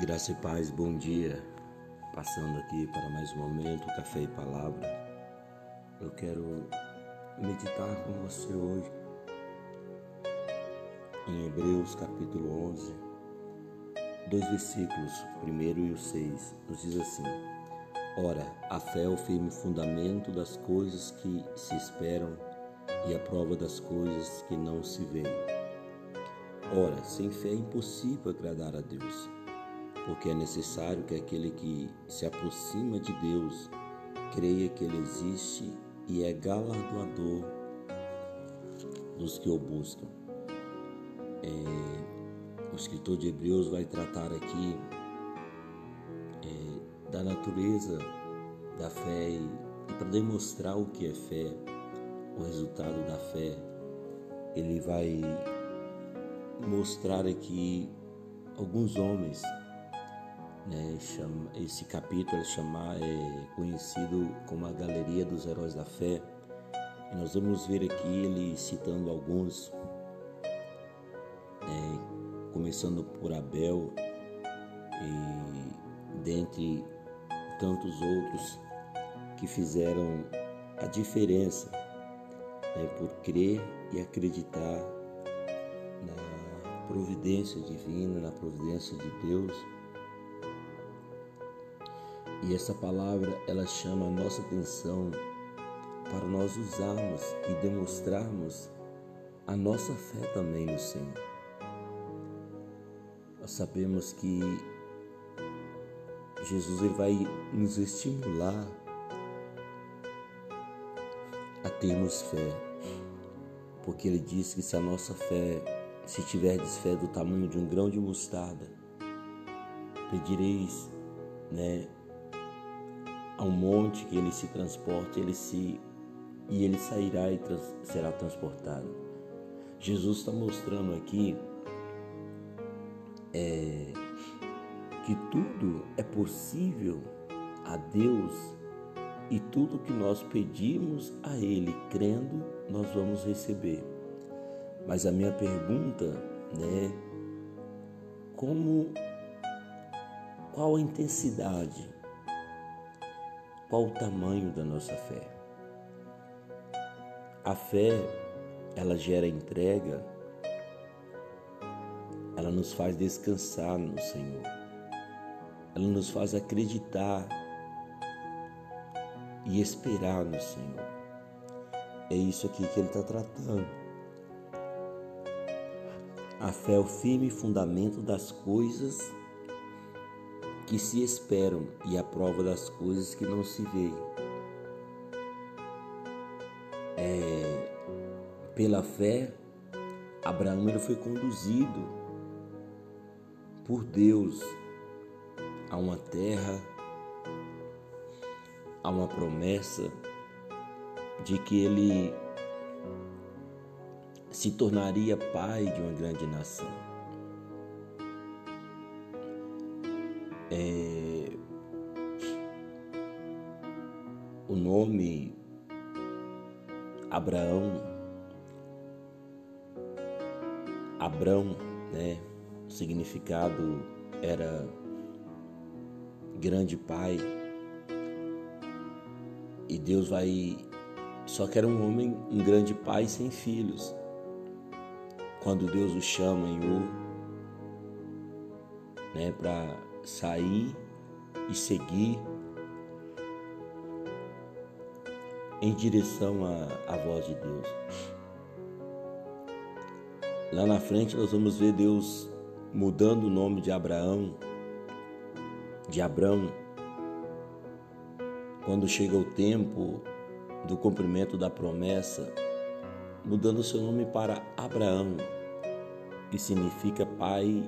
Graça e paz, bom dia. Passando aqui para mais um momento, café e palavra. Eu quero meditar com você hoje em Hebreus capítulo 11, dois versículos, o primeiro e o seis, nos diz assim: Ora, a fé é o firme fundamento das coisas que se esperam e a prova das coisas que não se veem. Ora, sem fé é impossível agradar a Deus porque é necessário que aquele que se aproxima de Deus creia que Ele existe e é galardoador dos que o buscam. É, o escritor de Hebreus vai tratar aqui é, da natureza da fé e, e para demonstrar o que é fé, o resultado da fé, ele vai mostrar aqui alguns homens né, chama, esse capítulo é, chama, é conhecido como a Galeria dos Heróis da Fé. E nós vamos ver aqui ele citando alguns, é, começando por Abel e dentre tantos outros que fizeram a diferença né, por crer e acreditar na providência divina, na providência de Deus e essa palavra ela chama a nossa atenção para nós usarmos e demonstrarmos a nossa fé também no Senhor. Nós sabemos que Jesus ele vai nos estimular a termos fé, porque ele diz que se a nossa fé, se tiverdes fé do tamanho de um grão de mostarda, pedireis, né, a um monte que ele se transporte, ele se e ele sairá e trans, será transportado. Jesus está mostrando aqui é, que tudo é possível a Deus e tudo que nós pedimos a Ele crendo, nós vamos receber. Mas a minha pergunta, né, como qual a intensidade qual o tamanho da nossa fé. A fé, ela gera entrega, ela nos faz descansar no Senhor, ela nos faz acreditar e esperar no Senhor. É isso aqui que ele está tratando. A fé é o firme fundamento das coisas que se esperam e a prova das coisas que não se veem. É, pela fé, Abraão ele foi conduzido por Deus a uma terra, a uma promessa de que ele se tornaria pai de uma grande nação. É, o nome Abraão, Abrão, né? O significado era grande pai. E Deus vai. Só que era um homem, um grande pai sem filhos. Quando Deus o chama em Ur, né, para sair e seguir em direção à, à voz de Deus. Lá na frente nós vamos ver Deus mudando o nome de Abraão, de Abrão, quando chega o tempo do cumprimento da promessa, mudando seu nome para Abraão, que significa pai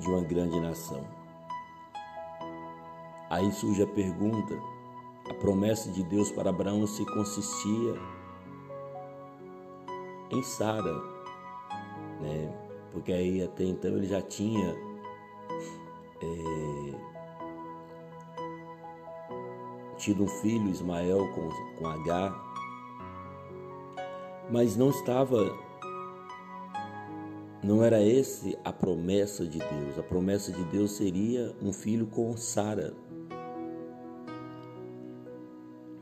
de uma grande nação. Aí surge a pergunta: a promessa de Deus para Abraão se consistia em Sara, né? Porque aí até então ele já tinha é, tido um filho, Ismael, com, com H, mas não estava não era esse a promessa de Deus. A promessa de Deus seria um filho com Sara,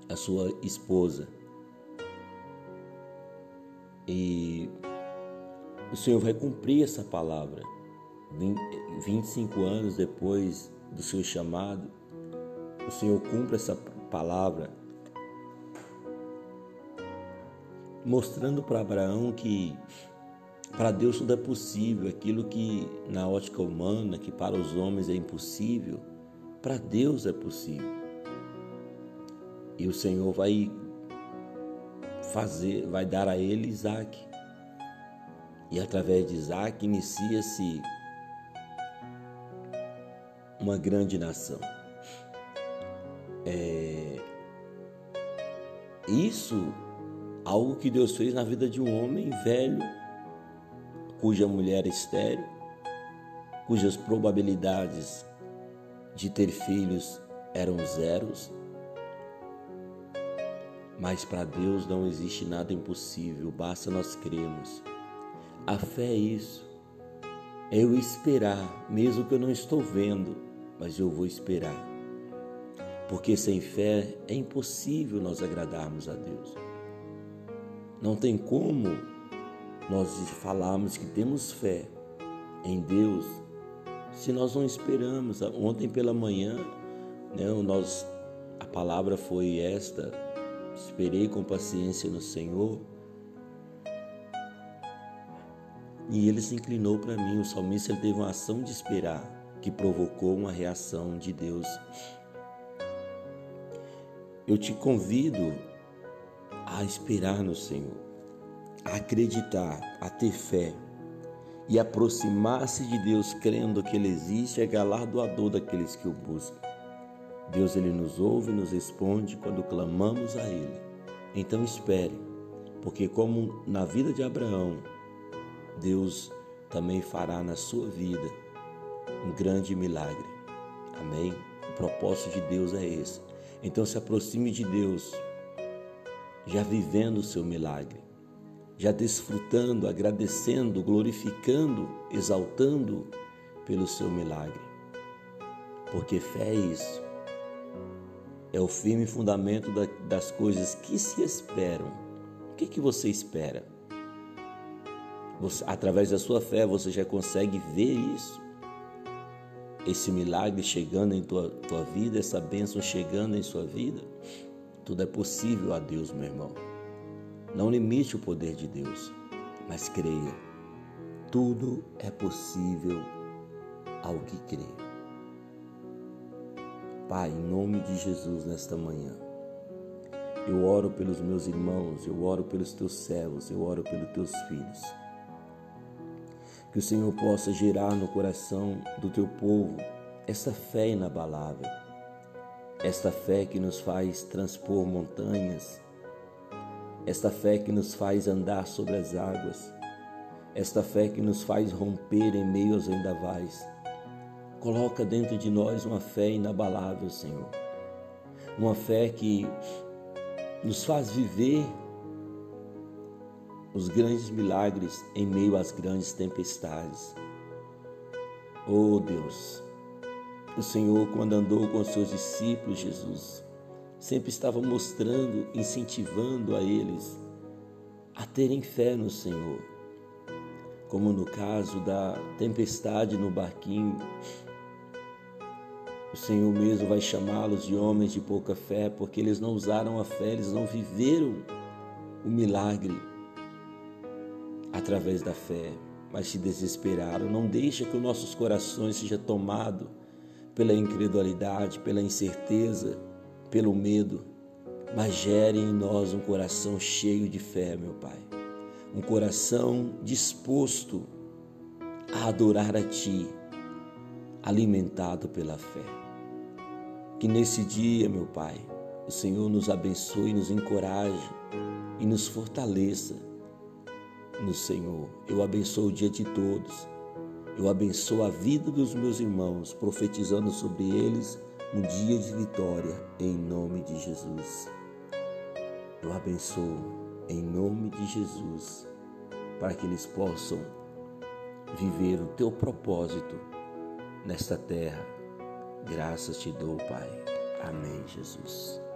a sua esposa. E o Senhor vai cumprir essa palavra. 25 anos depois do seu chamado, o Senhor cumpre essa palavra, mostrando para Abraão que para Deus tudo é possível, aquilo que na ótica humana, que para os homens é impossível, para Deus é possível. E o Senhor vai fazer, vai dar a ele Isaac. E através de Isaac inicia-se uma grande nação. É... Isso, algo que Deus fez na vida de um homem velho cuja mulher é estéril, cujas probabilidades de ter filhos eram zeros. Mas para Deus não existe nada impossível, basta nós crermos. A fé é isso. É eu esperar, mesmo que eu não estou vendo, mas eu vou esperar. Porque sem fé é impossível nós agradarmos a Deus. Não tem como nós falamos que temos fé em Deus se nós não esperamos. Ontem pela manhã, né, nós, a palavra foi esta: esperei com paciência no Senhor. E ele se inclinou para mim. O salmista teve uma ação de esperar que provocou uma reação de Deus. Eu te convido a esperar no Senhor acreditar, a ter fé e aproximar-se de Deus crendo que Ele existe é galardoador daqueles que o buscam. Deus ele nos ouve e nos responde quando clamamos a Ele. Então espere, porque como na vida de Abraão, Deus também fará na sua vida um grande milagre. Amém? O propósito de Deus é esse. Então se aproxime de Deus, já vivendo o seu milagre já desfrutando, agradecendo, glorificando, exaltando pelo seu milagre. Porque fé é isso. É o firme fundamento das coisas que se esperam. O que, que você espera? Você, através da sua fé, você já consegue ver isso? Esse milagre chegando em tua, tua vida, essa bênção chegando em sua vida? Tudo é possível a Deus, meu irmão. Não limite o poder de Deus, mas creia. Tudo é possível ao que crê. Pai, em nome de Jesus, nesta manhã, eu oro pelos meus irmãos, eu oro pelos teus servos, eu oro pelos teus filhos. Que o Senhor possa gerar no coração do teu povo essa fé inabalável, esta fé que nos faz transpor montanhas, esta fé que nos faz andar sobre as águas, esta fé que nos faz romper em meio aos vendavais. Coloca dentro de nós uma fé inabalável, Senhor. Uma fé que nos faz viver os grandes milagres em meio às grandes tempestades. Oh Deus, o Senhor, quando andou com os seus discípulos, Jesus, sempre estava mostrando, incentivando a eles a terem fé no Senhor. Como no caso da tempestade no barquinho, o Senhor mesmo vai chamá-los de homens de pouca fé, porque eles não usaram a fé, eles não viveram o milagre através da fé, mas se desesperaram. Não deixa que os nossos corações sejam tomados pela incredulidade, pela incerteza, pelo medo, mas gere em nós um coração cheio de fé, meu Pai. Um coração disposto a adorar a Ti, alimentado pela fé. Que nesse dia, meu Pai, o Senhor nos abençoe, nos encoraje e nos fortaleça no Senhor. Eu abençoo o dia de todos. Eu abençoo a vida dos meus irmãos, profetizando sobre eles um dia de vitória em nome de Jesus. Eu abençoo em nome de Jesus para que eles possam viver o teu propósito nesta terra. Graças te dou, Pai. Amém, Jesus.